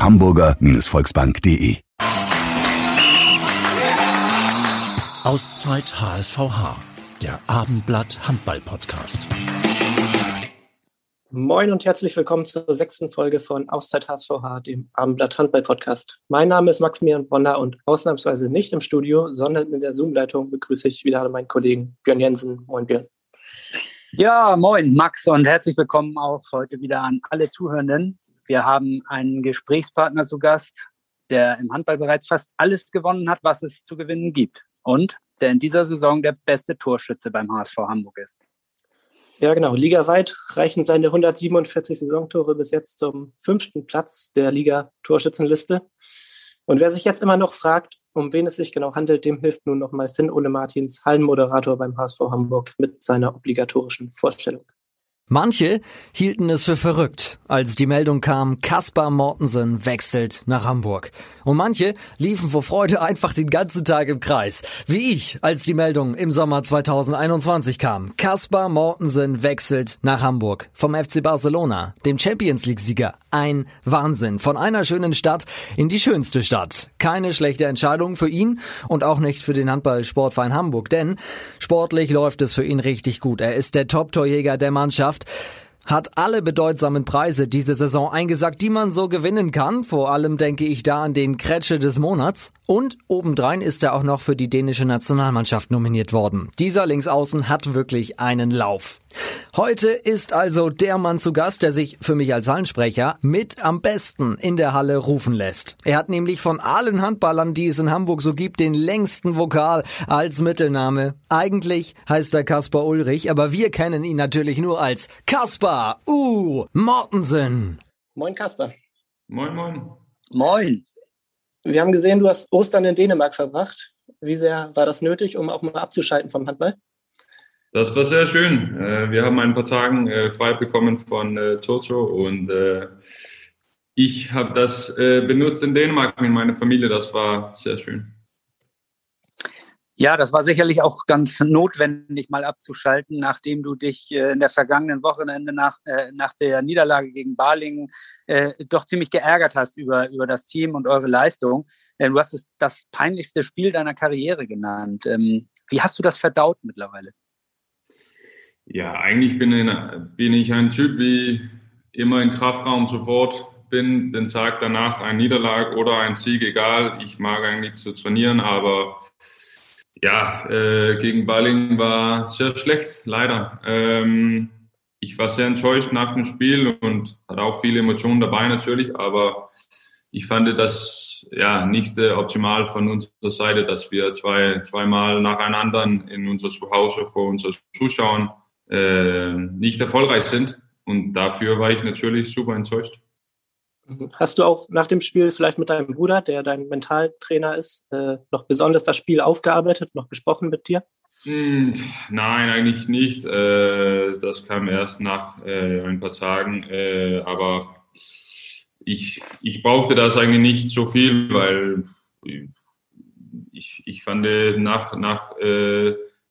www.hamburger-volksbank.de Auszeit HSVH, der Abendblatt Handball Podcast. Moin und herzlich willkommen zur sechsten Folge von Auszeit HSVH, dem Abendblatt Handball Podcast. Mein Name ist Maximilian Bonner und ausnahmsweise nicht im Studio, sondern in der Zoom-Leitung begrüße ich wieder meinen Kollegen Björn Jensen. Moin Björn. Ja, moin Max und herzlich willkommen auch heute wieder an alle Zuhörenden. Wir haben einen Gesprächspartner zu Gast, der im Handball bereits fast alles gewonnen hat, was es zu gewinnen gibt und der in dieser Saison der beste Torschütze beim HSV Hamburg ist. Ja, genau. Ligaweit reichen seine 147 Saisontore bis jetzt zum fünften Platz der Liga-Torschützenliste. Und wer sich jetzt immer noch fragt, um wen es sich genau handelt, dem hilft nun nochmal Finn Ole Martins, Hallenmoderator beim HSV Hamburg, mit seiner obligatorischen Vorstellung. Manche hielten es für verrückt, als die Meldung kam, Kaspar Mortensen wechselt nach Hamburg. Und manche liefen vor Freude einfach den ganzen Tag im Kreis. Wie ich, als die Meldung im Sommer 2021 kam. Kaspar Mortensen wechselt nach Hamburg. Vom FC Barcelona, dem Champions League-Sieger. Ein Wahnsinn. Von einer schönen Stadt in die schönste Stadt. Keine schlechte Entscheidung für ihn und auch nicht für den Handball-Sportverein Hamburg, denn sportlich läuft es für ihn richtig gut. Er ist der Top-Torjäger der Mannschaft Gesellschaft. Hat alle bedeutsamen Preise diese Saison eingesagt, die man so gewinnen kann. Vor allem denke ich da an den Kretsche des Monats. Und obendrein ist er auch noch für die dänische Nationalmannschaft nominiert worden. Dieser Linksaußen hat wirklich einen Lauf. Heute ist also der Mann zu Gast, der sich für mich als Hallensprecher mit am besten in der Halle rufen lässt. Er hat nämlich von allen Handballern, die es in Hamburg so gibt, den längsten Vokal als Mittelname. Eigentlich heißt er Kaspar Ulrich, aber wir kennen ihn natürlich nur als Kaspar U. Mortensen. Moin Kaspar. Moin, moin. Moin. Wir haben gesehen, du hast Ostern in Dänemark verbracht. Wie sehr war das nötig, um auch mal abzuschalten vom Handball? Das war sehr schön. Äh, wir haben ein paar Tage äh, frei bekommen von äh, Toto und ich habe das benutzt in Dänemark mit meiner Familie. Das war sehr schön. Ja, das war sicherlich auch ganz notwendig, mal abzuschalten, nachdem du dich in der vergangenen Wochenende nach, nach der Niederlage gegen Balingen äh, doch ziemlich geärgert hast über, über das Team und eure Leistung. du hast es das peinlichste Spiel deiner Karriere genannt. Ähm, wie hast du das verdaut mittlerweile? Ja, eigentlich bin, in, bin ich ein Typ, wie immer im Kraftraum sofort bin, den Tag danach ein Niederlag oder ein Sieg, egal. Ich mag eigentlich zu trainieren, aber ja, äh, gegen Balling war sehr schlecht, leider. Ähm, ich war sehr enttäuscht nach dem Spiel und hatte auch viele Emotionen dabei natürlich, aber ich fand das ja nicht äh, optimal von unserer Seite, dass wir zwei, zweimal nacheinander in unser Zuhause vor unseren Zuschauern äh, nicht erfolgreich sind. Und dafür war ich natürlich super enttäuscht. Hast du auch nach dem Spiel vielleicht mit deinem Bruder, der dein Mentaltrainer ist, äh, noch besonders das Spiel aufgearbeitet, noch gesprochen mit dir? Hm, nein, eigentlich nicht. Äh, das kam erst nach äh, ein paar Tagen. Aber ich, ich brauchte das eigentlich nicht so viel, weil ich, ich fand nach, nach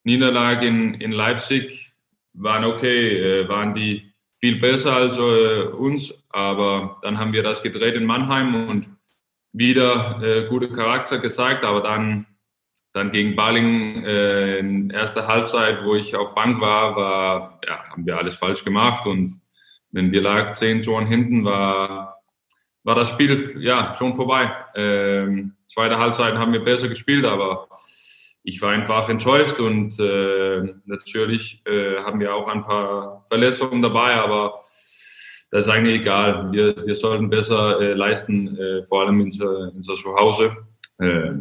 Niederlage in, in Leipzig waren okay, waren die viel besser als uns, aber dann haben wir das gedreht in Mannheim und wieder äh, gute Charakter gezeigt, aber dann, dann gegen Baling äh, in erster Halbzeit, wo ich auf Bank war, war, ja, haben wir alles falsch gemacht und wenn wir lag zehn Toren hinten, war, war das Spiel ja schon vorbei. Ähm, zweite Halbzeit haben wir besser gespielt, aber ich war einfach enttäuscht und äh, natürlich äh, haben wir auch ein paar Verletzungen dabei, aber das ist eigentlich egal. Wir, wir sollten besser äh, leisten, äh, vor allem in unser, unser Zuhause. Äh,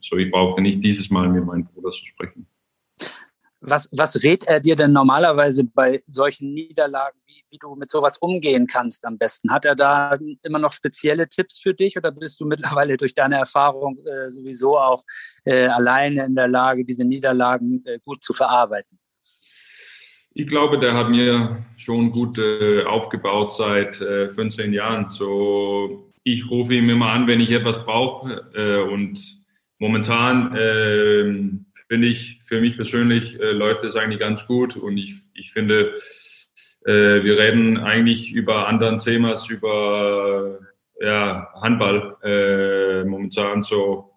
so ich brauchte nicht dieses Mal mit meinem Bruder zu sprechen. Was, was rät er dir denn normalerweise bei solchen Niederlagen? Wie, wie du mit sowas umgehen kannst am besten. Hat er da immer noch spezielle Tipps für dich oder bist du mittlerweile durch deine Erfahrung äh, sowieso auch äh, alleine in der Lage, diese Niederlagen äh, gut zu verarbeiten? Ich glaube, der hat mir schon gut äh, aufgebaut seit äh, 15 Jahren. So, ich rufe ihn immer an, wenn ich etwas brauche. Äh, und momentan ähm, finde ich, für mich persönlich äh, läuft es eigentlich ganz gut. Und ich, ich finde, äh, wir reden eigentlich über anderen Themas, über ja, Handball äh, momentan. So,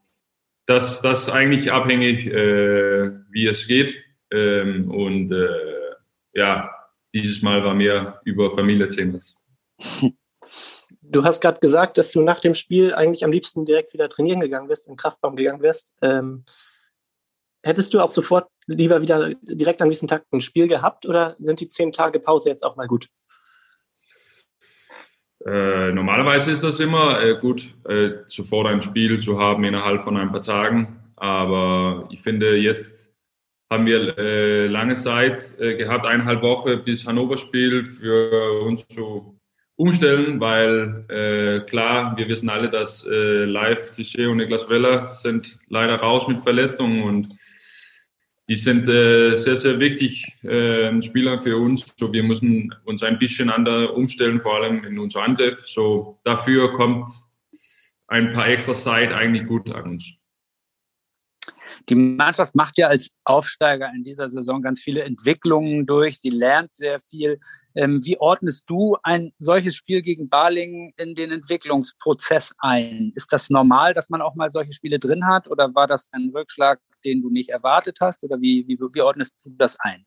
das, das ist eigentlich abhängig, wie es geht. Ähm, und ja, dieses Mal war mehr über Familienthemas. Du hast gerade gesagt, dass du nach dem Spiel eigentlich am liebsten direkt wieder trainieren gegangen bist, im Kraftbaum gegangen wärst. Ähm, hättest du auch sofort lieber wieder direkt an diesem Tag ein Spiel gehabt oder sind die zehn Tage Pause jetzt auch mal gut? Äh, normalerweise ist das immer äh, gut, äh, sofort ein Spiel zu haben innerhalb von ein paar Tagen. Aber ich finde, jetzt haben wir äh, lange Zeit äh, gehabt, eineinhalb Wochen bis Hannover-Spiel für uns zu umstellen, weil äh, klar, wir wissen alle, dass äh, Live, Tiché und Niklas Weller sind leider raus mit Verletzungen und die sind äh, sehr, sehr wichtig äh, Spieler für uns. So, wir müssen uns ein bisschen anders umstellen, vor allem in unser Angriff. So, dafür kommt ein paar extra Zeit eigentlich gut an uns. Die Mannschaft macht ja als Aufsteiger in dieser Saison ganz viele Entwicklungen durch. Sie lernt sehr viel. Ähm, wie ordnest du ein solches Spiel gegen Balingen in den Entwicklungsprozess ein? Ist das normal, dass man auch mal solche Spiele drin hat? Oder war das ein Rückschlag, den du nicht erwartet hast? Oder wie, wie, wie ordnest du das ein?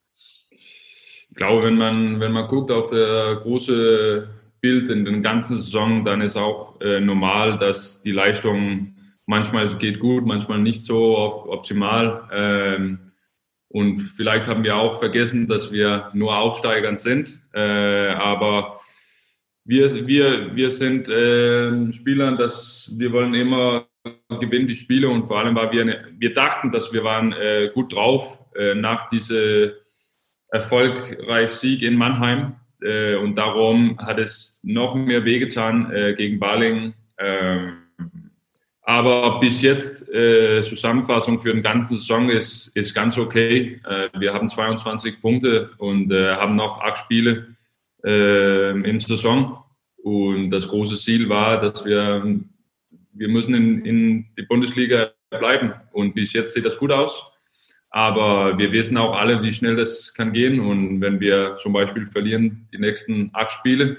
Ich glaube, wenn man, wenn man guckt auf der große Bild in der ganzen Saison, dann ist auch äh, normal, dass die Leistung manchmal geht gut, manchmal nicht so optimal. Ähm, und vielleicht haben wir auch vergessen, dass wir nur Aufsteigern sind. Äh, aber wir, wir, wir sind äh, Spieler, dass wir wollen immer gewinnen die Spiele und vor allem, weil wir, wir dachten, dass wir waren äh, gut drauf äh, nach diesem erfolgreichen Sieg in Mannheim. Äh, und darum hat es noch mehr wehgetan äh, gegen Balingen. Aber bis jetzt, äh, Zusammenfassung für den ganzen Saison ist, ist ganz okay. Äh, wir haben 22 Punkte und äh, haben noch acht Spiele äh, der Saison. Und das große Ziel war, dass wir, wir müssen in, in die Bundesliga bleiben. Und bis jetzt sieht das gut aus. Aber wir wissen auch alle, wie schnell das kann gehen. Und wenn wir zum Beispiel verlieren die nächsten acht Spiele,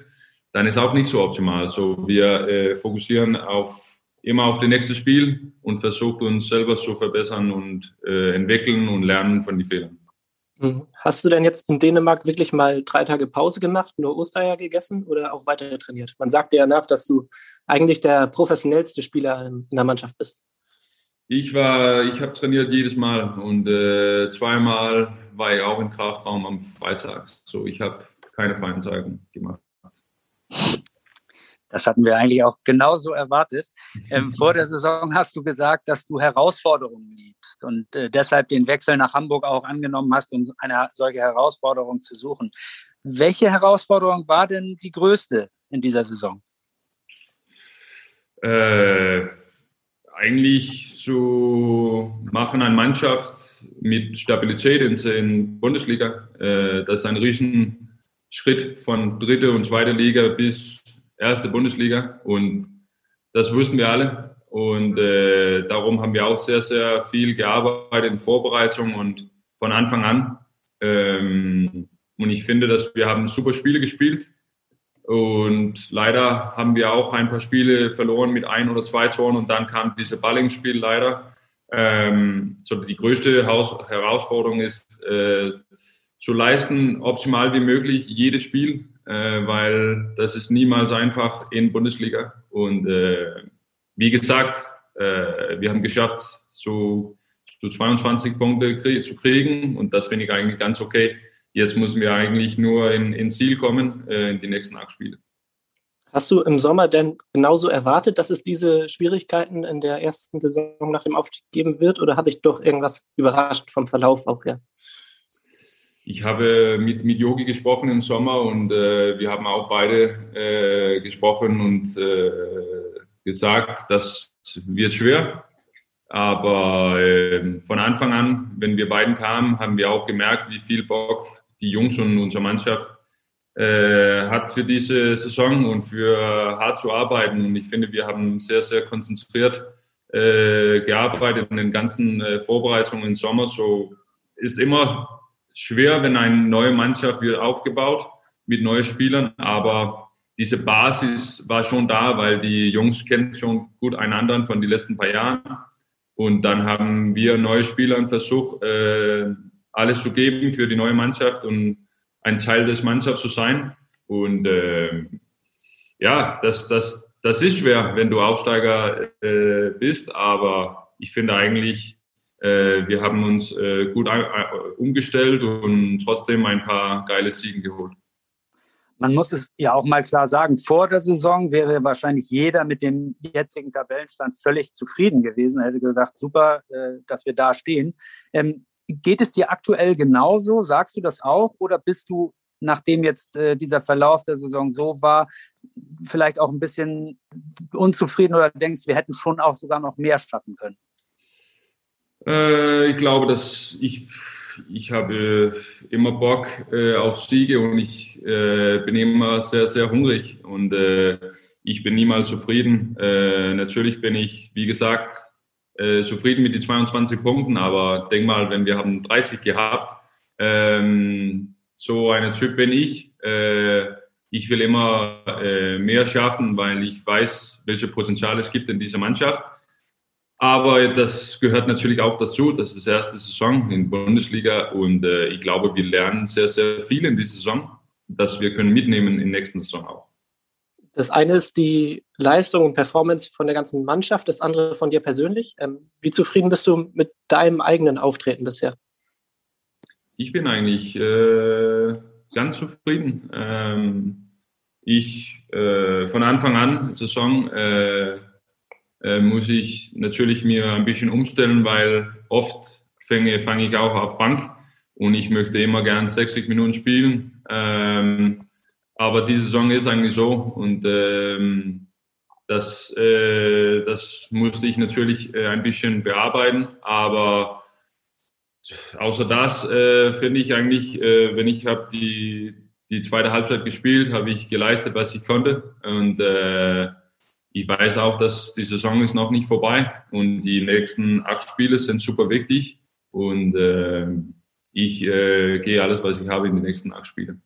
dann ist auch nicht so optimal. So, wir äh, fokussieren auf immer auf das nächste Spiel und versucht uns selber zu verbessern und äh, entwickeln und lernen von den Fehlern. Mhm. Hast du denn jetzt in Dänemark wirklich mal drei Tage Pause gemacht, nur Ostereier gegessen oder auch weiter trainiert? Man sagt dir ja nach, dass du eigentlich der professionellste Spieler in der Mannschaft bist. Ich war, ich habe trainiert jedes Mal und äh, zweimal war ich auch im Kraftraum am Freitag. So, ich habe keine Feiertage gemacht. Das hatten wir eigentlich auch genauso erwartet. Ähm, vor der Saison hast du gesagt, dass du Herausforderungen liebst und äh, deshalb den Wechsel nach Hamburg auch angenommen hast, um eine solche Herausforderung zu suchen. Welche Herausforderung war denn die größte in dieser Saison? Äh, eigentlich zu machen eine Mannschaft mit Stabilität in der Bundesliga. Äh, das ist ein Riesenschritt von dritte und zweite Liga bis erste Bundesliga und das wussten wir alle. Und äh, darum haben wir auch sehr, sehr viel gearbeitet in Vorbereitung und von Anfang an. Ähm, und ich finde, dass wir haben super Spiele gespielt. Und leider haben wir auch ein paar Spiele verloren mit ein oder zwei Toren und dann kam dieses Balling-Spiel leider. Ähm, so die größte Haus Herausforderung ist, äh, zu leisten, optimal wie möglich jedes Spiel äh, weil das ist niemals einfach in Bundesliga. Und äh, wie gesagt, äh, wir haben geschafft, zu, zu 22 Punkte krie zu kriegen und das finde ich eigentlich ganz okay. Jetzt müssen wir eigentlich nur in, in Ziel kommen äh, in die nächsten acht Spiele. Hast du im Sommer denn genauso erwartet, dass es diese Schwierigkeiten in der ersten Saison nach dem Aufstieg geben wird oder hat dich doch irgendwas überrascht vom Verlauf auch her? Ich habe mit, mit Yogi gesprochen im Sommer und äh, wir haben auch beide äh, gesprochen und äh, gesagt, das wird schwer. Aber äh, von Anfang an, wenn wir beiden kamen, haben wir auch gemerkt, wie viel Bock die Jungs und unsere Mannschaft äh, hat für diese Saison und für hart zu arbeiten. Und ich finde, wir haben sehr, sehr konzentriert äh, gearbeitet in den ganzen äh, Vorbereitungen im Sommer. So ist immer schwer, wenn eine neue Mannschaft wird aufgebaut mit neuen Spielern, aber diese Basis war schon da, weil die Jungs kennen schon gut einander von den letzten paar Jahren. Und dann haben wir neue Spieler versucht, äh, alles zu geben für die neue Mannschaft und ein Teil des Mannschafts zu sein. Und äh, ja, das, das, das ist schwer, wenn du Aufsteiger äh, bist, aber ich finde eigentlich, wir haben uns äh, gut äh, umgestellt und trotzdem ein paar geile Siegen geholt. Man muss es ja auch mal klar sagen, vor der Saison wäre wahrscheinlich jeder mit dem jetzigen Tabellenstand völlig zufrieden gewesen. Er hätte gesagt, super, äh, dass wir da stehen. Ähm, geht es dir aktuell genauso? Sagst du das auch? Oder bist du, nachdem jetzt äh, dieser Verlauf der Saison so war, vielleicht auch ein bisschen unzufrieden oder denkst, wir hätten schon auch sogar noch mehr schaffen können? Äh, ich glaube, dass ich, ich habe immer Bock äh, auf Siege und ich äh, bin immer sehr, sehr hungrig und äh, ich bin niemals zufrieden. Äh, natürlich bin ich, wie gesagt, äh, zufrieden mit den 22 Punkten, aber denk mal, wenn wir haben 30 gehabt, ähm, so eine Typ bin ich. ich will immer mehr schaffen, weil ich weiß, welche Potenzial es gibt in dieser Mannschaft. Aber das gehört natürlich auch dazu. Das ist die erste Saison in Bundesliga und äh, ich glaube, wir lernen sehr, sehr viel in dieser Saison, das wir können mitnehmen in der nächsten Saison auch. Das eine ist die Leistung und Performance von der ganzen Mannschaft, das andere von dir persönlich. Ähm, wie zufrieden bist du mit deinem eigenen Auftreten bisher? Ich bin eigentlich äh, ganz zufrieden. Ähm, ich äh, von Anfang an Saison äh, muss ich natürlich mir ein bisschen umstellen, weil oft fange, fange ich auch auf Bank und ich möchte immer gern 60 Minuten spielen. Ähm, aber diese Saison ist eigentlich so und ähm, das, äh, das musste ich natürlich äh, ein bisschen bearbeiten, aber außer das äh, finde ich eigentlich, äh, wenn ich habe die, die zweite Halbzeit gespielt, habe ich geleistet, was ich konnte und äh, ich weiß auch, dass die Saison ist noch nicht vorbei und die nächsten acht Spiele sind super wichtig und äh, ich äh, gehe alles, was ich habe, in die nächsten acht Spiele.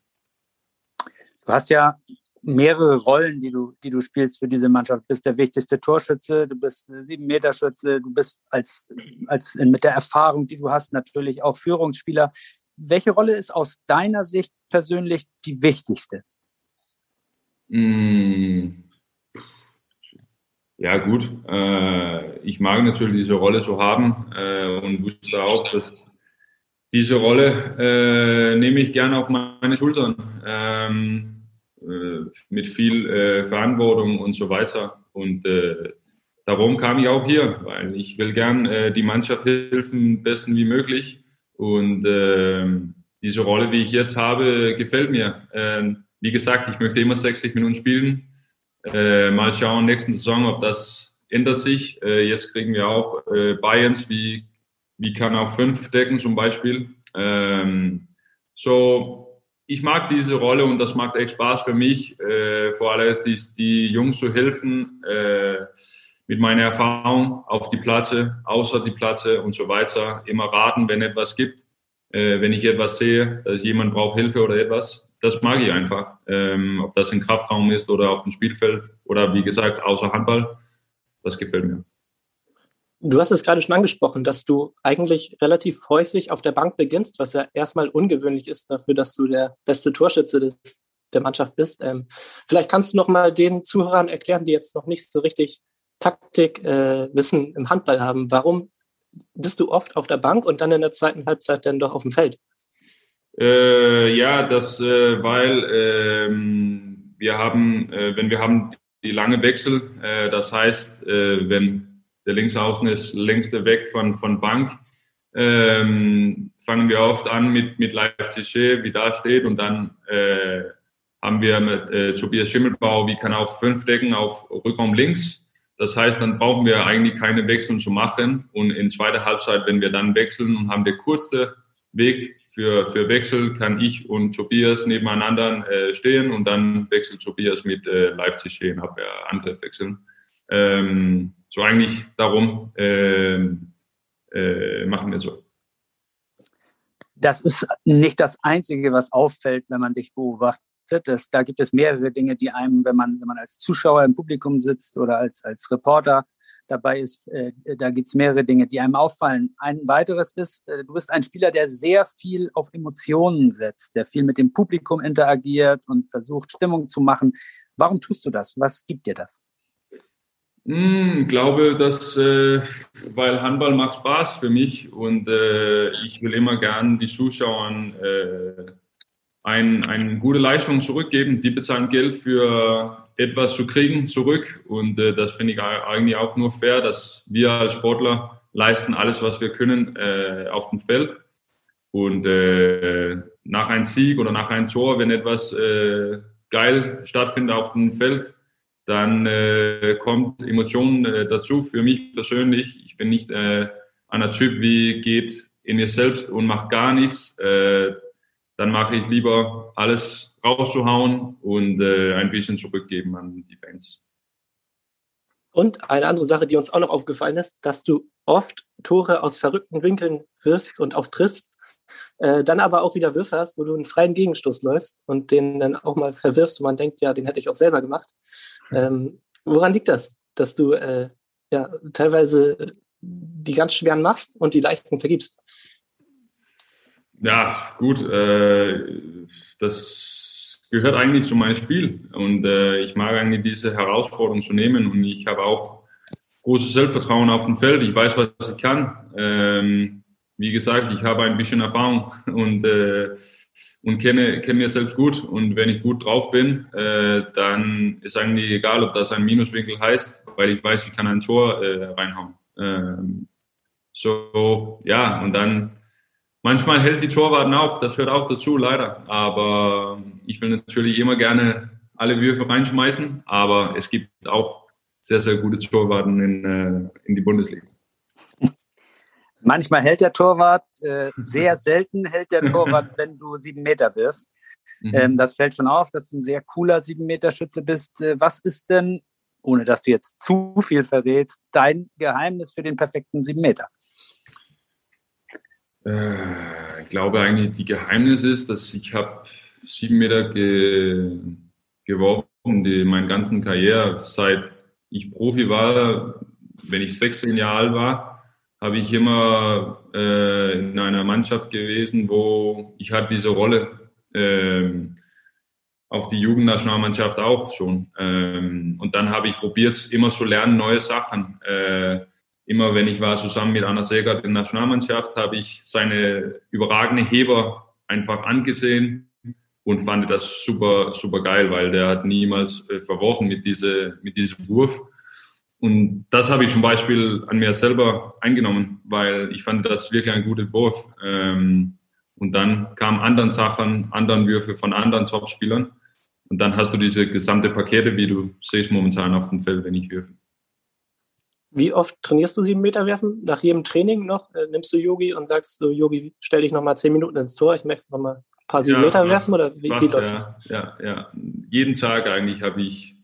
Du hast ja mehrere Rollen, die du, die du spielst für diese Mannschaft. Du bist der wichtigste Torschütze, du bist sieben Meter Schütze, du bist als, als mit der Erfahrung, die du hast, natürlich auch Führungsspieler. Welche Rolle ist aus deiner Sicht persönlich die wichtigste? Mmh ja, gut. Äh, ich mag natürlich diese Rolle so haben äh, und wusste auch, dass diese Rolle äh, nehme ich gerne auf meine Schultern ähm, äh, mit viel äh, Verantwortung und so weiter. Und äh, darum kam ich auch hier, weil ich will gern die Mannschaft helfen, besten wie möglich. Und ähm, diese Rolle, wie ich jetzt habe, gefällt mir. Ähm, wie gesagt, ich möchte immer 60 Minuten spielen äh, mal schauen, nächsten Saison, ob das ändert sich. Äh, jetzt kriegen wir auch äh, Bayerns, wie, wie kann auch fünf decken zum Beispiel. Ähm, so, ich mag diese Rolle und das macht echt Spaß für mich, äh, vor allem die, die Jungs zu helfen, äh, mit meiner Erfahrung auf die Platze, außer die Platze und so weiter. Immer raten, wenn etwas gibt. Äh, wenn ich etwas sehe, dass jemand braucht Hilfe oder etwas, das mag ich einfach. Ähm, ob das im Kraftraum ist oder auf dem Spielfeld oder wie gesagt außer Handball, das gefällt mir. Du hast es gerade schon angesprochen, dass du eigentlich relativ häufig auf der Bank beginnst, was ja erstmal ungewöhnlich ist dafür, dass du der beste Torschütze des, der Mannschaft bist. Ähm, vielleicht kannst du noch mal den Zuhörern erklären, die jetzt noch nicht so richtig Taktikwissen äh, im Handball haben. Warum bist du oft auf der Bank und dann in der zweiten Halbzeit dann doch auf dem Feld? Äh, ja, das, äh, weil ähm, wir haben, äh, wenn wir haben die lange Wechsel, äh, das heißt, äh, wenn der Linksaußen ist längste weg von, von Bank, ähm, fangen wir oft an mit, mit Live Tiché, wie da steht, und dann äh, haben wir mit Tobias Schimmelbau, wie kann auf fünf Decken auf Rückraum links. Das heißt, dann brauchen wir eigentlich keine Wechseln zu machen. Und in zweiter Halbzeit, wenn wir dann wechseln und haben der kurze Weg für, für Wechsel, kann ich und Tobias nebeneinander äh, stehen und dann wechselt Tobias mit äh, Live-Tiché in Abwehr, Angriff wechseln. Ähm, so eigentlich darum äh, äh, machen wir so. Das ist nicht das Einzige, was auffällt, wenn man dich beobachtet. Das, da gibt es mehrere Dinge, die einem, wenn man, wenn man als Zuschauer im Publikum sitzt oder als, als Reporter dabei ist, äh, da gibt es mehrere Dinge, die einem auffallen. Ein weiteres ist, äh, du bist ein Spieler, der sehr viel auf Emotionen setzt, der viel mit dem Publikum interagiert und versucht, Stimmung zu machen. Warum tust du das? Was gibt dir das? Hm, ich glaube, dass, äh, weil Handball macht Spaß für mich und äh, ich will immer gern die Zuschauern äh, ein, eine gute Leistung zurückgeben. Die bezahlen Geld für etwas zu kriegen zurück und äh, das finde ich eigentlich auch nur fair, dass wir als Sportler leisten alles, was wir können äh, auf dem Feld und äh, nach einem Sieg oder nach einem Tor, wenn etwas äh, geil stattfindet auf dem Feld, dann äh, kommt Emotionen äh, dazu. Für mich persönlich, ich bin nicht äh, einer Typ, wie geht in mir selbst und macht gar nichts. Dann mache ich lieber alles rauszuhauen und äh, ein bisschen zurückgeben an die Fans. Und eine andere Sache, die uns auch noch aufgefallen ist, dass du oft Tore aus verrückten Winkeln wirfst und auch triffst, äh, dann aber auch wieder Würfe hast, wo du einen freien Gegenstoß läufst und den dann auch mal verwirfst und man denkt, ja, den hätte ich auch selber gemacht. Ähm, woran liegt das, dass du äh, ja teilweise die ganz schweren machst und die leichten vergibst? Ja, gut, äh, das gehört eigentlich zu meinem Spiel und äh, ich mag eigentlich diese Herausforderung zu nehmen und ich habe auch großes Selbstvertrauen auf dem Feld. Ich weiß, was ich kann. Ähm, wie gesagt, ich habe ein bisschen Erfahrung und äh, und kenne, kenne mir selbst gut. Und wenn ich gut drauf bin, äh, dann ist eigentlich egal, ob das ein Minuswinkel heißt, weil ich weiß, ich kann ein Tor äh, reinhauen. Ähm, so, ja, und dann manchmal hält die Torwarten auf, das hört auch dazu, leider. Aber ich will natürlich immer gerne alle Würfe reinschmeißen, aber es gibt auch sehr, sehr gute Torwarten in, äh, in die Bundesliga. Manchmal hält der Torwart, äh, sehr selten hält der Torwart, wenn du sieben Meter wirfst. Mhm. Ähm, das fällt schon auf, dass du ein sehr cooler sieben Meter Schütze bist. Äh, was ist denn, ohne dass du jetzt zu viel verrätst, dein Geheimnis für den perfekten sieben Meter? Äh, ich glaube eigentlich, die Geheimnis ist, dass ich habe sieben Meter ge geworfen, die meine ganzen Karriere, seit ich Profi war, wenn ich 16 Jahre alt war, habe ich immer äh, in einer Mannschaft gewesen, wo ich hatte diese Rolle ähm, auf die Jugendnationalmannschaft auch schon. Ähm, und dann habe ich probiert, immer zu lernen, neue Sachen. Äh, immer wenn ich war zusammen mit Anna Segert in der Nationalmannschaft, habe ich seine überragende Heber einfach angesehen und fand das super, super geil, weil der hat niemals äh, verworfen mit, diese, mit diesem Wurf. Und das habe ich zum Beispiel an mir selber eingenommen, weil ich fand das wirklich ein guter Wurf. Ähm, und dann kamen anderen Sachen, anderen Würfe von anderen Topspielern. Und dann hast du diese gesamte Pakete, wie du siehst momentan auf dem Feld, wenn ich würfe. Wie oft trainierst du sieben Meter werfen? Nach jedem Training noch äh, nimmst du Yogi und sagst so, Yogi, stell dich noch mal zehn Minuten ins Tor, ich möchte noch mal ein paar sieben ja, Meter werfen oder wie, fast, wie läuft ja, das? Ja, ja, jeden Tag eigentlich habe ich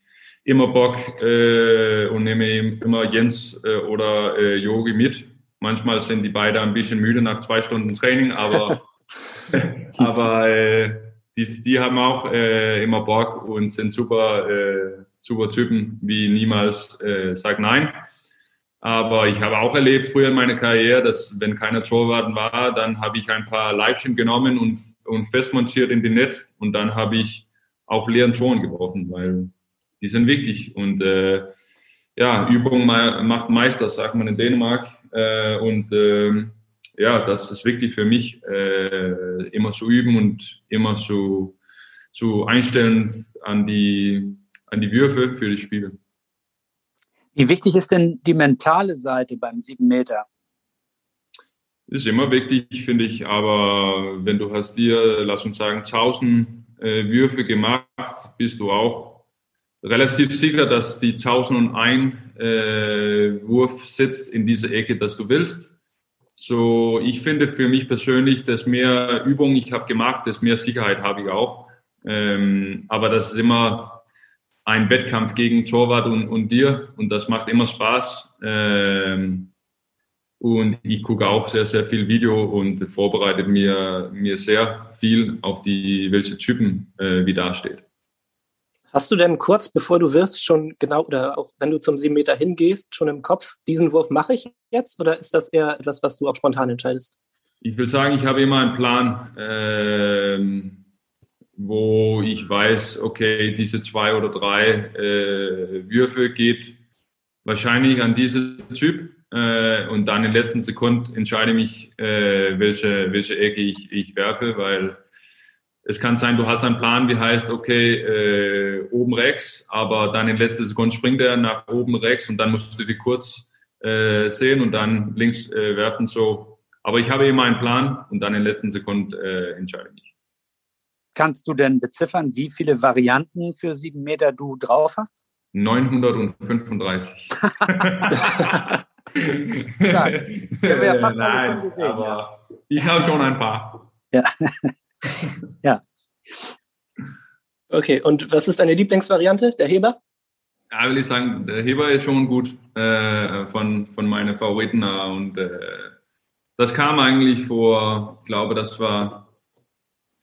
immer Bock äh, und nehme immer Jens äh, oder äh, Yogi mit. Manchmal sind die beide ein bisschen müde nach zwei Stunden Training, aber, aber äh, die, die haben auch äh, immer Bock und sind super, äh, super Typen, wie niemals äh, sagt nein. Aber ich habe auch erlebt früher in meiner Karriere, dass wenn keiner Torwart war, dann habe ich ein paar Leibchen genommen und, und festmontiert in die Net und dann habe ich auf leeren Toren geworfen, weil die sind wichtig. Und äh, ja, Übung macht Meister, sagt man in Dänemark. Äh, und äh, ja, das ist wichtig für mich, äh, immer zu üben und immer zu, zu einstellen an die, an die Würfe für die Spiele. Wie wichtig ist denn die mentale Seite beim sieben Meter? Ist immer wichtig, finde ich. Aber wenn du hast dir, lass uns sagen, 1000 äh, Würfe gemacht, bist du auch relativ sicher, dass die 1001 äh, Wurf sitzt in dieser Ecke, dass du willst. So, ich finde für mich persönlich, dass mehr Übung ich habe gemacht, desto mehr Sicherheit habe ich auch. Ähm, aber das ist immer ein Wettkampf gegen Torwart und, und dir und das macht immer Spaß. Ähm, und ich gucke auch sehr, sehr viel Video und vorbereitet mir, mir sehr viel auf die, welche Typen äh, wie da steht. Hast du denn kurz bevor du wirfst schon genau oder auch wenn du zum 7 Meter hingehst, schon im Kopf, diesen Wurf mache ich jetzt oder ist das eher etwas, was du auch spontan entscheidest? Ich will sagen, ich habe immer einen Plan, ähm, wo ich weiß, okay, diese zwei oder drei äh, Würfe geht wahrscheinlich an diesen Typ äh, und dann in den letzten Sekunden entscheide ich mich, äh, welche, welche Ecke ich, ich werfe, weil es kann sein, du hast einen Plan, wie heißt, okay, äh, oben rechts, aber dann in letzter Sekunde springt er nach oben rechts und dann musst du die kurz äh, sehen und dann links äh, werfen so. Aber ich habe immer einen Plan und dann in letzter Sekunde äh, entscheide ich. Kannst du denn beziffern, wie viele Varianten für sieben Meter du drauf hast? 935. Stark. Ja fast Nein, gesehen, aber ja. ich habe schon ein paar. Ja. ja. Okay, und was ist deine Lieblingsvariante? Der Heber? Ja, will ich sagen, der Heber ist schon gut äh, von, von meinen Favoriten. Und äh, das kam eigentlich vor, ich glaube, das war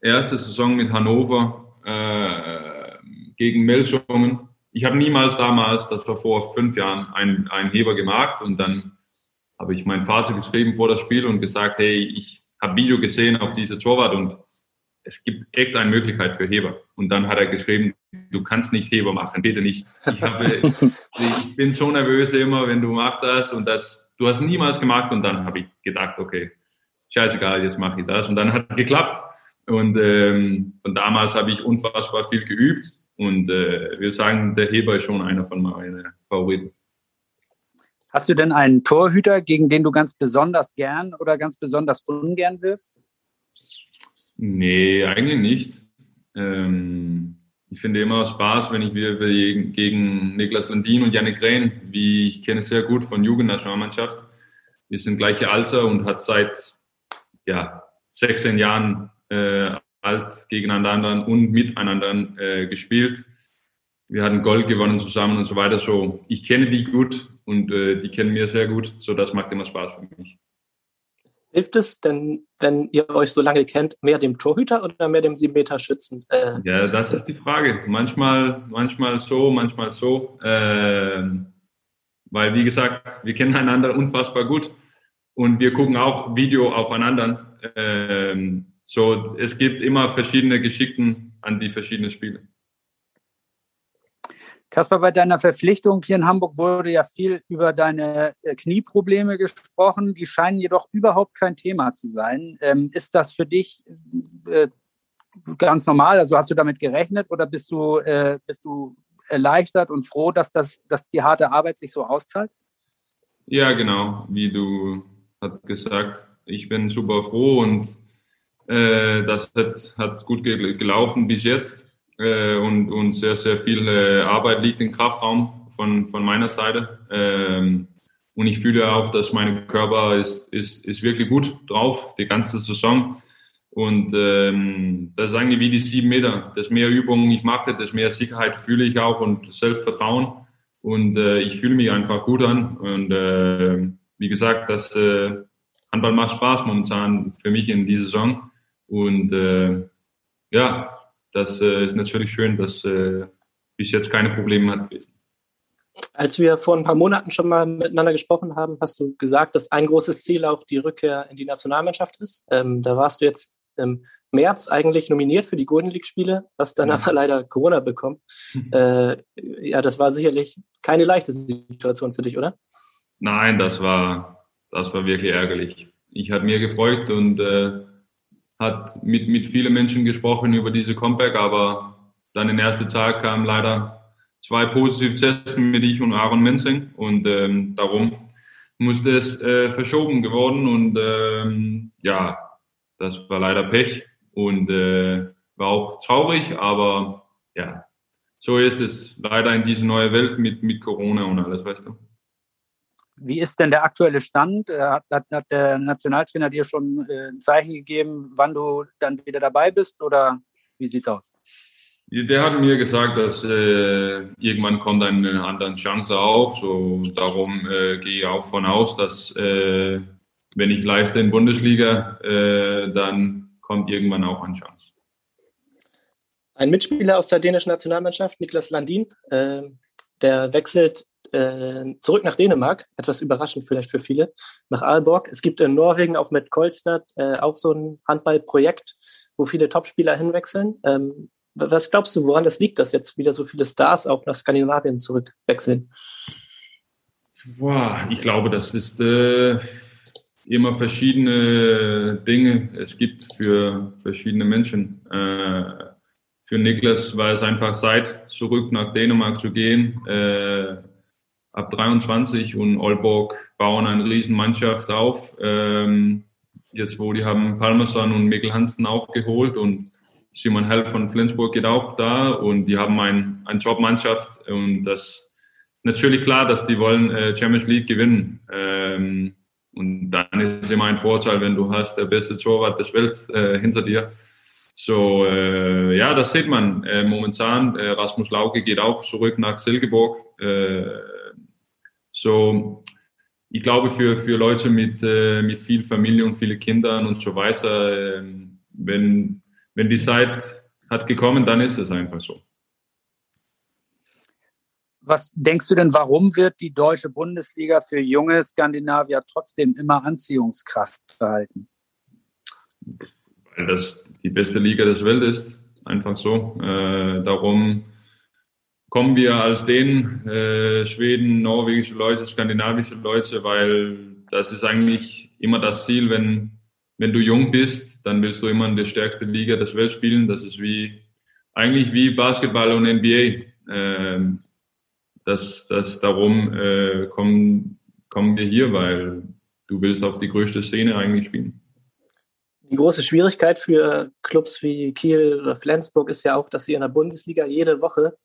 erste Saison mit Hannover äh, gegen Melschungen. Ich habe niemals damals, das war vor fünf Jahren, einen, einen Heber gemacht und dann habe ich mein Fazit geschrieben vor das Spiel und gesagt, hey, ich habe Video gesehen auf diese Torwart und es gibt echt eine Möglichkeit für Heber. Und dann hat er geschrieben, du kannst nicht Heber machen, bitte nicht. Ich, habe, ich bin so nervös immer, wenn du machst das und das, du hast niemals gemacht und dann habe ich gedacht, okay, scheißegal, jetzt mache ich das und dann hat es geklappt. Und ähm, von damals habe ich unfassbar viel geübt und äh, will sagen, der Heber ist schon einer von meinen Favoriten. Hast du denn einen Torhüter, gegen den du ganz besonders gern oder ganz besonders ungern wirfst? Nee, eigentlich nicht. Ähm, ich finde immer Spaß, wenn ich wieder gegen Niklas Landin und Janik Rehn, wie ich kenne sehr gut von Jugendnationalmannschaft. Wir sind gleiche Alter und hat seit ja, 16 Jahren äh, alt gegeneinander und miteinander äh, gespielt. Wir hatten Gold gewonnen zusammen und so weiter. So, ich kenne die gut und äh, die kennen mir sehr gut. So, das macht immer Spaß für mich. Hilft es denn, wenn ihr euch so lange kennt, mehr dem Torhüter oder mehr dem 7-Meter-Schützen? Äh, ja, das ist die Frage. Manchmal, manchmal so, manchmal so. Äh, weil, wie gesagt, wir kennen einander unfassbar gut und wir gucken auch Video aufeinander. Äh, so, es gibt immer verschiedene Geschichten an die verschiedenen Spiele. Kaspar, bei deiner Verpflichtung hier in Hamburg wurde ja viel über deine äh, Knieprobleme gesprochen. Die scheinen jedoch überhaupt kein Thema zu sein. Ähm, ist das für dich äh, ganz normal? Also hast du damit gerechnet oder bist du, äh, bist du erleichtert und froh, dass, das, dass die harte Arbeit sich so auszahlt? Ja, genau. Wie du hast gesagt, ich bin super froh und äh, das hat, hat gut gelaufen bis jetzt äh, und, und sehr, sehr viel äh, Arbeit liegt im Kraftraum von, von meiner Seite. Ähm, und ich fühle auch, dass mein Körper ist, ist, ist wirklich gut drauf, die ganze Saison. Und ähm, das ist eigentlich wie die sieben Meter. Das mehr Übungen ich mache, das mehr Sicherheit fühle ich auch und Selbstvertrauen. Und äh, ich fühle mich einfach gut an. Und äh, wie gesagt, das äh, Handball macht Spaß momentan für mich in dieser Saison. Und äh, ja, das äh, ist natürlich schön, dass äh, bis jetzt keine Probleme hat gewesen. Als wir vor ein paar Monaten schon mal miteinander gesprochen haben, hast du gesagt, dass ein großes Ziel auch die Rückkehr in die Nationalmannschaft ist. Ähm, da warst du jetzt im März eigentlich nominiert für die Golden League-Spiele, hast dann aber leider Corona bekommen. äh, ja, das war sicherlich keine leichte Situation für dich, oder? Nein, das war, das war wirklich ärgerlich. Ich habe mir gefreut und äh, hat mit, mit vielen Menschen gesprochen über diese Comeback, aber dann in erster Zeit kamen leider zwei positive Tests mit ich und Aaron Menzing und ähm, darum musste es äh, verschoben geworden und ähm, ja, das war leider Pech und äh, war auch traurig, aber ja, so ist es leider in diese neue Welt mit, mit Corona und alles, weißt du. Wie ist denn der aktuelle Stand? Äh, hat, hat, hat der Nationaltrainer dir schon äh, ein Zeichen gegeben, wann du dann wieder dabei bist oder wie sieht's aus? Der hat mir gesagt, dass äh, irgendwann kommt eine andere Chance auf. So darum äh, gehe ich auch von aus, dass äh, wenn ich leiste in Bundesliga, äh, dann kommt irgendwann auch eine Chance. Ein Mitspieler aus der dänischen Nationalmannschaft, Niklas Landin, äh, der wechselt äh, zurück nach Dänemark, etwas überraschend vielleicht für viele, nach Aalborg. Es gibt in Norwegen auch mit Kolstad äh, auch so ein Handballprojekt, wo viele Topspieler hinwechseln. Ähm, was glaubst du, woran das liegt, dass jetzt wieder so viele Stars auch nach Skandinavien zurückwechseln? Boah, ich glaube, das ist äh, immer verschiedene Dinge. Es gibt für verschiedene Menschen. Äh, für Niklas war es einfach Zeit, zurück nach Dänemark zu gehen. Äh, ab 23 und Olborg bauen eine riesen Mannschaft auf. Ähm, jetzt, wo die haben Palmerson und Mikkel Hansen auch geholt und Simon Hell von Flensburg geht auch da und die haben ein, eine Top-Mannschaft und das natürlich klar, dass die wollen äh, Champions League gewinnen. Ähm, und dann ist immer ein Vorteil, wenn du hast der beste Torwart des Welt äh, hinter dir. So, äh, ja, das sieht man äh, momentan. Äh, Rasmus Lauke geht auch zurück nach Silkeborg. Äh, so, ich glaube, für, für Leute mit, äh, mit viel Familie und viele Kindern und so weiter, ähm, wenn, wenn die Zeit hat gekommen, dann ist es einfach so. Was denkst du denn, warum wird die deutsche Bundesliga für junge Skandinavier trotzdem immer Anziehungskraft behalten? weil das die beste Liga des Welt ist. Einfach so. Äh, darum kommen wir als den äh, Schweden, norwegische Leute, skandinavische Leute, weil das ist eigentlich immer das Ziel, wenn, wenn du jung bist, dann willst du immer in der stärksten Liga des Welt spielen. Das ist wie eigentlich wie Basketball und NBA. Ähm, das, das darum äh, kommen, kommen wir hier, weil du willst auf die größte Szene eigentlich spielen. Die große Schwierigkeit für Clubs wie Kiel oder Flensburg ist ja auch, dass sie in der Bundesliga jede Woche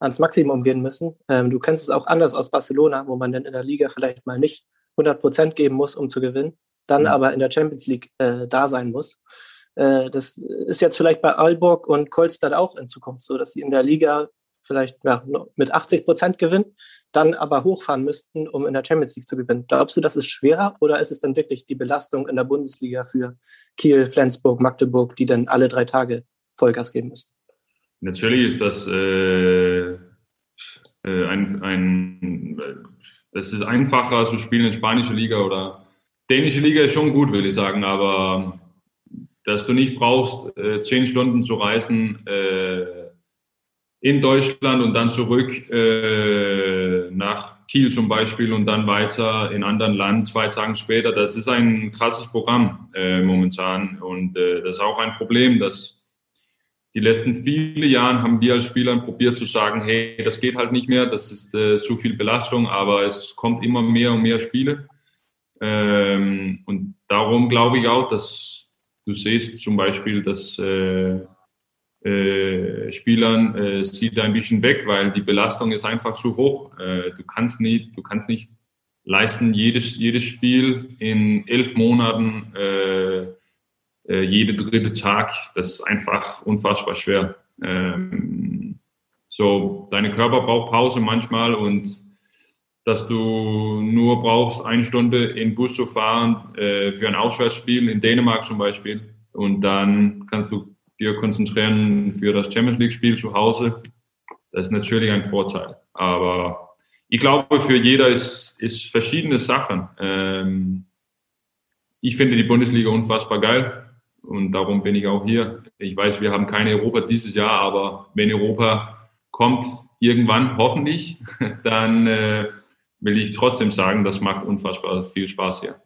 ans Maximum gehen müssen. Ähm, du kennst es auch anders aus Barcelona, wo man dann in der Liga vielleicht mal nicht 100 Prozent geben muss, um zu gewinnen, dann mhm. aber in der Champions League äh, da sein muss. Äh, das ist jetzt vielleicht bei Aalborg und Kolstad auch in Zukunft so, dass sie in der Liga vielleicht ja, mit 80 Prozent gewinnen, dann aber hochfahren müssten, um in der Champions League zu gewinnen. Glaubst du, das ist schwerer oder ist es dann wirklich die Belastung in der Bundesliga für Kiel, Flensburg, Magdeburg, die dann alle drei Tage Vollgas geben müssen? Natürlich ist das äh, äh ein, ein es ist einfacher zu spielen in spanische Liga oder dänische Liga ist schon gut, würde ich sagen, aber dass du nicht brauchst, äh, zehn Stunden zu reisen, äh, in Deutschland und dann zurück äh, nach Kiel zum Beispiel und dann weiter in anderen Land zwei Tage später. Das ist ein krasses Programm äh, momentan und äh, das ist auch ein Problem, dass die letzten viele Jahre haben wir als Spieler probiert zu sagen, hey, das geht halt nicht mehr, das ist äh, zu viel Belastung, aber es kommt immer mehr und mehr Spiele. Ähm, und darum glaube ich auch, dass du siehst zum Beispiel, dass äh, äh, Spielern äh, sieht ein bisschen weg, weil die Belastung ist einfach zu hoch. Äh, du kannst nicht, du kannst nicht leisten, jedes, jedes Spiel in elf Monaten, äh, äh, jede dritte Tag. Das ist einfach unfassbar schwer. Ähm, so, deine Körper braucht Pause manchmal und dass du nur brauchst, eine Stunde in Bus zu fahren äh, für ein Auswärtsspiel in Dänemark zum Beispiel und dann kannst du dir konzentrieren für das Champions League-Spiel zu Hause. Das ist natürlich ein Vorteil. Aber ich glaube, für jeder ist, ist verschiedene Sachen. Ähm, ich finde die Bundesliga unfassbar geil und darum bin ich auch hier. Ich weiß, wir haben keine Europa dieses Jahr, aber wenn Europa kommt irgendwann, hoffentlich, dann äh, will ich trotzdem sagen, das macht unfassbar viel Spaß hier.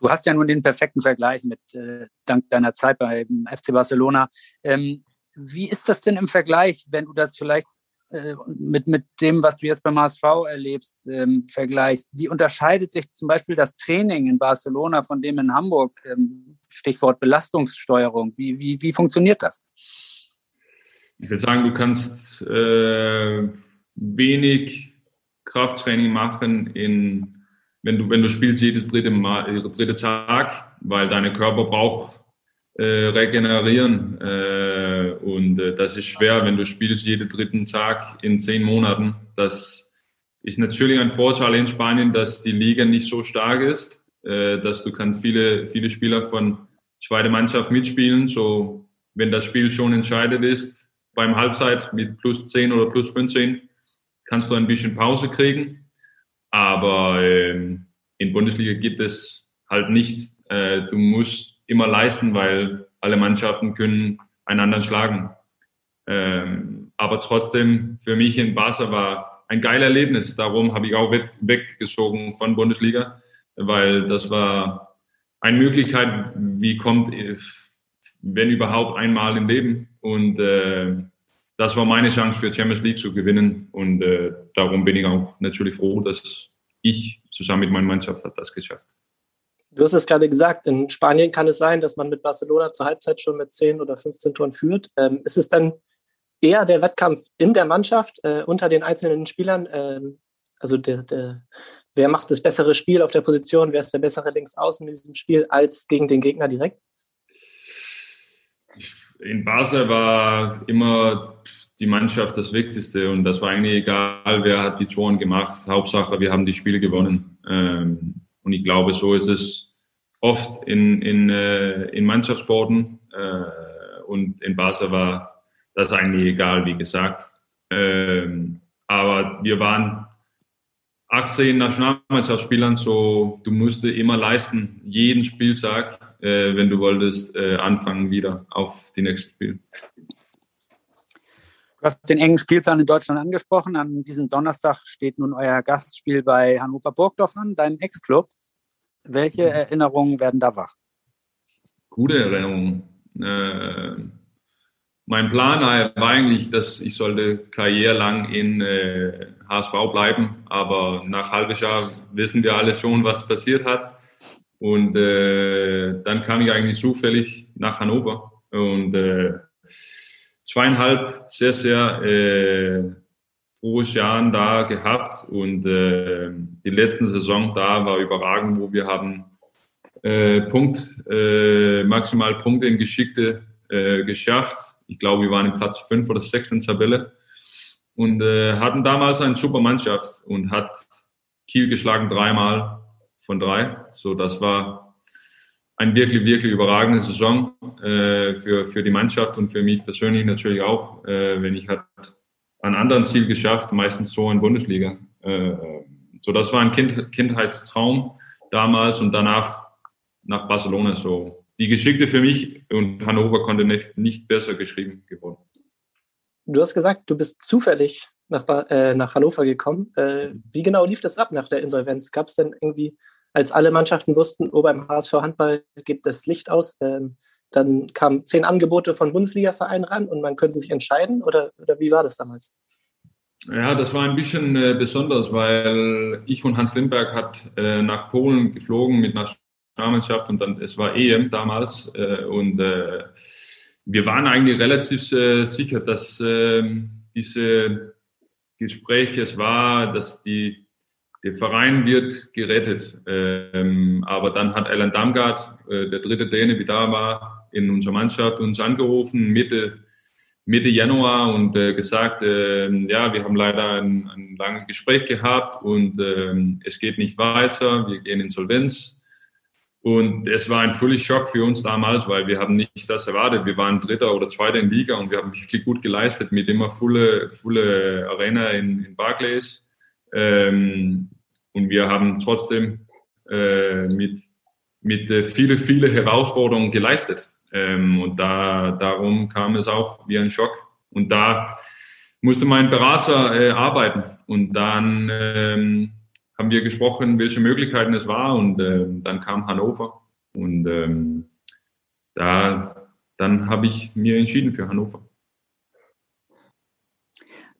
Du hast ja nun den perfekten Vergleich mit äh, dank deiner Zeit beim FC Barcelona. Ähm, wie ist das denn im Vergleich, wenn du das vielleicht äh, mit, mit dem, was du jetzt beim HSV erlebst, ähm, vergleichst, wie unterscheidet sich zum Beispiel das Training in Barcelona von dem in Hamburg? Ähm, Stichwort Belastungssteuerung. Wie, wie, wie funktioniert das? Ich würde sagen, du kannst äh, wenig Krafttraining machen, in, wenn, du, wenn du spielst jedes dritte, Mal, dritte Tag, weil deine Körper braucht äh, regenerieren. Äh, und äh, das ist schwer, wenn du spielst jeden dritten Tag in zehn Monaten. Das ist natürlich ein Vorteil in Spanien, dass die Liga nicht so stark ist, äh, dass du kannst viele, viele Spieler von zweiter Mannschaft mitspielen. So, wenn das Spiel schon entscheidet ist, beim Halbzeit mit plus 10 oder plus 15, kannst du ein bisschen Pause kriegen. Aber äh, in Bundesliga gibt es halt nicht. Äh, du musst immer leisten, weil alle Mannschaften können einander schlagen. Ähm, aber trotzdem, für mich in Barca war ein geiles Erlebnis. Darum habe ich auch weggezogen von Bundesliga, weil das war eine Möglichkeit, wie kommt, wenn überhaupt einmal im Leben. Und äh, das war meine Chance für Champions League zu gewinnen. Und äh, darum bin ich auch natürlich froh, dass ich zusammen mit meiner Mannschaft hat das geschafft. Du hast es gerade gesagt, in Spanien kann es sein, dass man mit Barcelona zur Halbzeit schon mit 10 oder 15 Toren führt. Ähm, ist es dann eher der Wettkampf in der Mannschaft äh, unter den einzelnen Spielern? Ähm, also der, der, wer macht das bessere Spiel auf der Position, wer ist der bessere Linksaußen in diesem Spiel als gegen den Gegner direkt? In Basel war immer die Mannschaft das Wichtigste und das war eigentlich egal, wer hat die Toren gemacht. Hauptsache, wir haben die Spiele gewonnen. Ähm, und ich glaube, so ist es oft in, in, äh, in Mannschaftssporten. Äh, und in Basel war das eigentlich egal, wie gesagt. Ähm, aber wir waren 18 Nationalmannschaftsspielern, so du musste immer leisten, jeden Spieltag, äh, wenn du wolltest, äh, anfangen wieder auf die nächsten Spiele. Du hast den engen Spielplan in Deutschland angesprochen. An diesem Donnerstag steht nun euer Gastspiel bei Hannover Burgdorf an, deinem Ex-Club. Welche mhm. Erinnerungen werden da wach? Gute Erinnerungen. Äh, mein Plan war eigentlich, dass ich sollte karrierelang in äh, HSV bleiben, aber nach halbes Jahr wissen wir alle schon, was passiert hat. Und äh, dann kam ich eigentlich zufällig nach Hannover und äh, zweieinhalb sehr, sehr äh, frohes Jahren da gehabt und äh, die letzte Saison da war überragend, wo wir haben äh, Punkt, äh, maximal Punkte in Geschickte äh, geschafft. Ich glaube, wir waren im Platz fünf oder sechs in Tabelle und äh, hatten damals eine super Mannschaft und hat Kiel geschlagen dreimal von drei. So, das war eine wirklich, wirklich überragende Saison äh, für, für die Mannschaft und für mich persönlich natürlich auch, äh, wenn ich halt ein anderen Ziel geschafft, meistens so in Bundesliga. Äh, so, das war ein kind, Kindheitstraum damals und danach nach Barcelona. So, die Geschichte für mich und Hannover konnte nicht, nicht besser geschrieben geworden. Du hast gesagt, du bist zufällig nach, äh, nach Hannover gekommen. Äh, wie genau lief das ab nach der Insolvenz? Gab es denn irgendwie, als alle Mannschaften wussten, oh, beim HSV Handball geht das Licht aus, ähm, dann kamen zehn Angebote von Bundesliga-Vereinen ran und man könnte sich entscheiden oder, oder wie war das damals? Ja, das war ein bisschen äh, besonders, weil ich und Hans Lindberg hat äh, nach Polen geflogen mit Nationalmannschaft und dann es war EM damals äh, und äh, wir waren eigentlich relativ äh, sicher, dass ähm, diese Gespräche es war, dass die der Verein wird gerettet. Ähm, aber dann hat Alan Damgard, äh, der dritte Däne, die da war, in unserer Mannschaft uns angerufen Mitte, Mitte Januar und äh, gesagt, äh, ja, wir haben leider ein, ein langes Gespräch gehabt und äh, es geht nicht weiter, wir gehen Insolvenz. Und es war ein völlig Schock für uns damals, weil wir haben nicht das erwartet. Wir waren Dritter oder Zweiter in Liga und wir haben wirklich gut geleistet mit immer volle, volle Arena in, in Barclays. Ähm, und wir haben trotzdem äh, mit, mit äh, viele, viele Herausforderungen geleistet. Ähm, und da, darum kam es auch wie ein Schock. Und da musste mein Berater äh, arbeiten. Und dann ähm, haben wir gesprochen, welche Möglichkeiten es war. Und ähm, dann kam Hannover. Und ähm, da, dann habe ich mir entschieden für Hannover.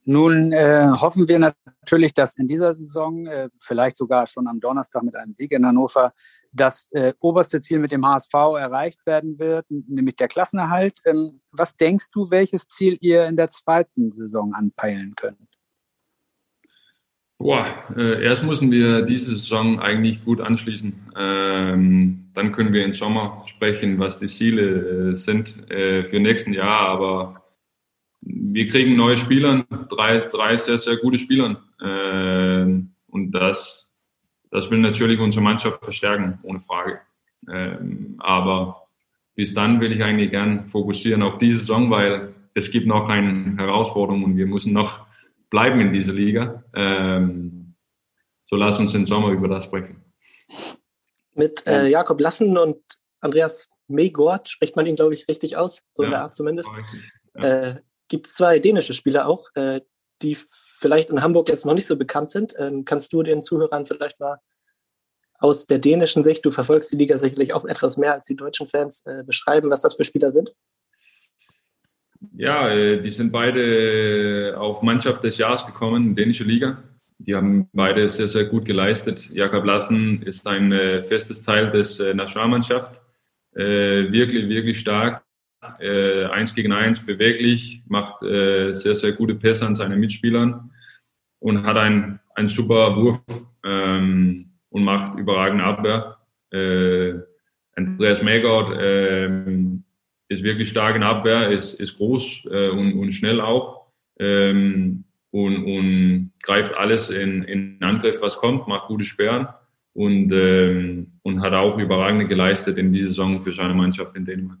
Nun äh, hoffen wir natürlich, dass in dieser Saison, äh, vielleicht sogar schon am Donnerstag mit einem Sieg in Hannover, das äh, oberste Ziel mit dem HSV erreicht werden wird, nämlich der Klassenerhalt. Ähm, was denkst du, welches Ziel ihr in der zweiten Saison anpeilen könnt? Boah, äh, erst müssen wir diese Saison eigentlich gut anschließen. Ähm, dann können wir im Sommer sprechen, was die Ziele äh, sind äh, für nächsten Jahr. Aber wir kriegen neue Spieler, drei, drei sehr, sehr gute Spieler. Ähm, und das, das will natürlich unsere Mannschaft verstärken, ohne Frage. Ähm, aber bis dann will ich eigentlich gern fokussieren auf diese Saison, weil es gibt noch eine Herausforderung und wir müssen noch bleiben in dieser Liga. Ähm, so lass uns im Sommer über das sprechen. Mit äh, Jakob Lassen und Andreas Megort spricht man ihn, glaube ich, richtig aus, so ja, in der Art zumindest. Ja. Äh, gibt es zwei dänische Spieler auch, äh, die vielleicht in Hamburg jetzt noch nicht so bekannt sind. Ähm, kannst du den Zuhörern vielleicht mal aus der dänischen Sicht, du verfolgst die Liga sicherlich auch etwas mehr als die deutschen Fans, äh, beschreiben, was das für Spieler sind? Ja, äh, die sind beide auf Mannschaft des Jahres gekommen, dänische Liga. Die haben beide sehr, sehr gut geleistet. Jakob Lassen ist ein äh, festes Teil des äh, Nationalmannschaft. Äh, wirklich, wirklich stark äh, eins gegen eins beweglich, macht äh, sehr, sehr gute Pässe an seine Mitspielern und hat einen, einen super Wurf ähm, und macht überragende Abwehr. Äh, Andreas Megard äh, ist wirklich stark in Abwehr, ist, ist groß äh, und, und schnell auch ähm, und, und greift alles in, in Angriff, was kommt, macht gute Sperren und, ähm, und hat auch überragende geleistet in dieser Saison für seine Mannschaft in Dänemark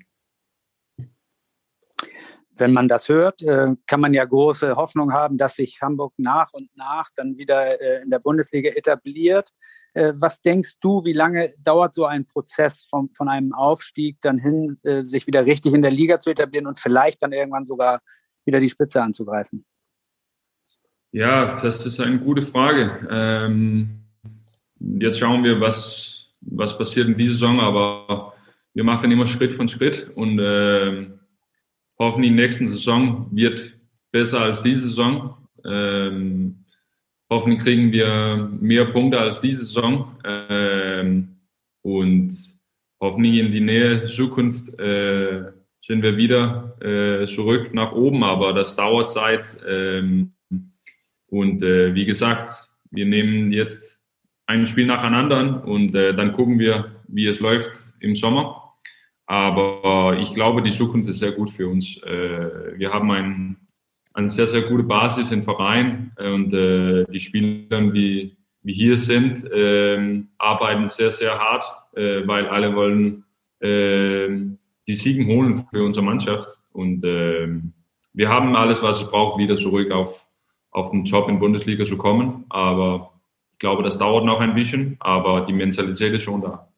wenn man das hört, äh, kann man ja große Hoffnung haben, dass sich Hamburg nach und nach dann wieder äh, in der Bundesliga etabliert. Äh, was denkst du, wie lange dauert so ein Prozess von, von einem Aufstieg dann hin, sich wieder richtig in der Liga zu etablieren und vielleicht dann irgendwann sogar wieder die Spitze anzugreifen? Ja, das ist eine gute Frage. Ähm, jetzt schauen wir, was, was passiert in dieser Saison, aber wir machen immer Schritt von Schritt und äh, hoffentlich nächsten Saison wird besser als diese Saison. Ähm, hoffentlich kriegen wir mehr Punkte als diese Saison ähm, und hoffentlich in die nähe Zukunft äh, sind wir wieder äh, zurück nach oben, aber das dauert Zeit. Ähm, und äh, wie gesagt, wir nehmen jetzt ein Spiel nacheinander und äh, dann gucken wir, wie es läuft im Sommer. Aber ich glaube, die Zukunft ist sehr gut für uns. Äh, wir haben ein, eine sehr, sehr gute Basis im Verein und äh, die Spieler, die, die hier sind, ähm, arbeiten sehr, sehr hart, äh, weil alle wollen die Siegen holen für unsere Mannschaft. Und ähm, wir haben alles, was es braucht, wieder zurück auf, auf den Job in Bundesliga zu kommen. Aber ich glaube, das dauert noch ein bisschen, aber die Mentalität ist schon da.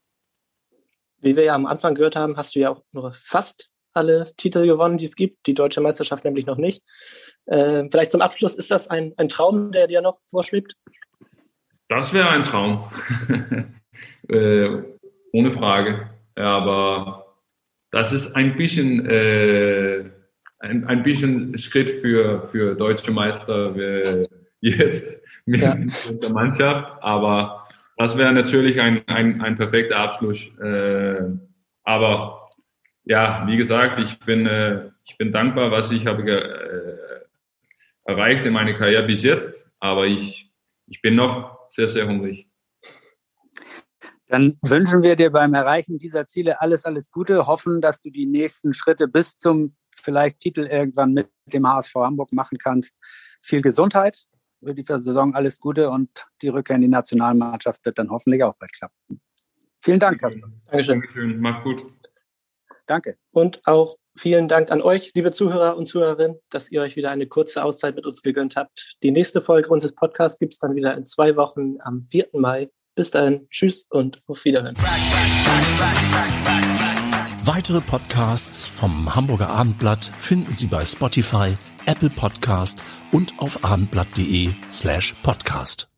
Wie wir ja am Anfang gehört haben, hast du ja auch nur fast alle Titel gewonnen, die es gibt, die deutsche Meisterschaft nämlich noch nicht. Äh, vielleicht zum Abschluss, ist das ein, ein Traum, der dir noch vorschwebt? Das wäre ein Traum. äh, ohne Frage. Aber das ist ein bisschen, äh, ein, ein bisschen Schritt für, für deutsche Meister äh, jetzt mit ja. der Mannschaft. Aber das wäre natürlich ein, ein, ein perfekter Abschluss. Äh, aber ja, wie gesagt, ich bin, äh, ich bin dankbar, was ich habe äh, erreicht in meiner Karriere bis jetzt. Aber ich, ich bin noch sehr, sehr hungrig. Dann wünschen wir dir beim Erreichen dieser Ziele alles, alles Gute, hoffen, dass du die nächsten Schritte bis zum vielleicht Titel irgendwann mit dem HSV Hamburg machen kannst. Viel Gesundheit für die Saison alles Gute und die Rückkehr in die Nationalmannschaft wird dann hoffentlich auch bald klappen. Vielen Dank, Kasper. Dankeschön. Dankeschön. Mach gut. Danke. Und auch vielen Dank an euch, liebe Zuhörer und Zuhörerinnen, dass ihr euch wieder eine kurze Auszeit mit uns gegönnt habt. Die nächste Folge unseres Podcasts gibt es dann wieder in zwei Wochen am 4. Mai. Bis dahin, tschüss und auf Wiederhören. Weitere Podcasts vom Hamburger Abendblatt finden Sie bei Spotify, Apple Podcast und auf abendblatt.de slash podcast.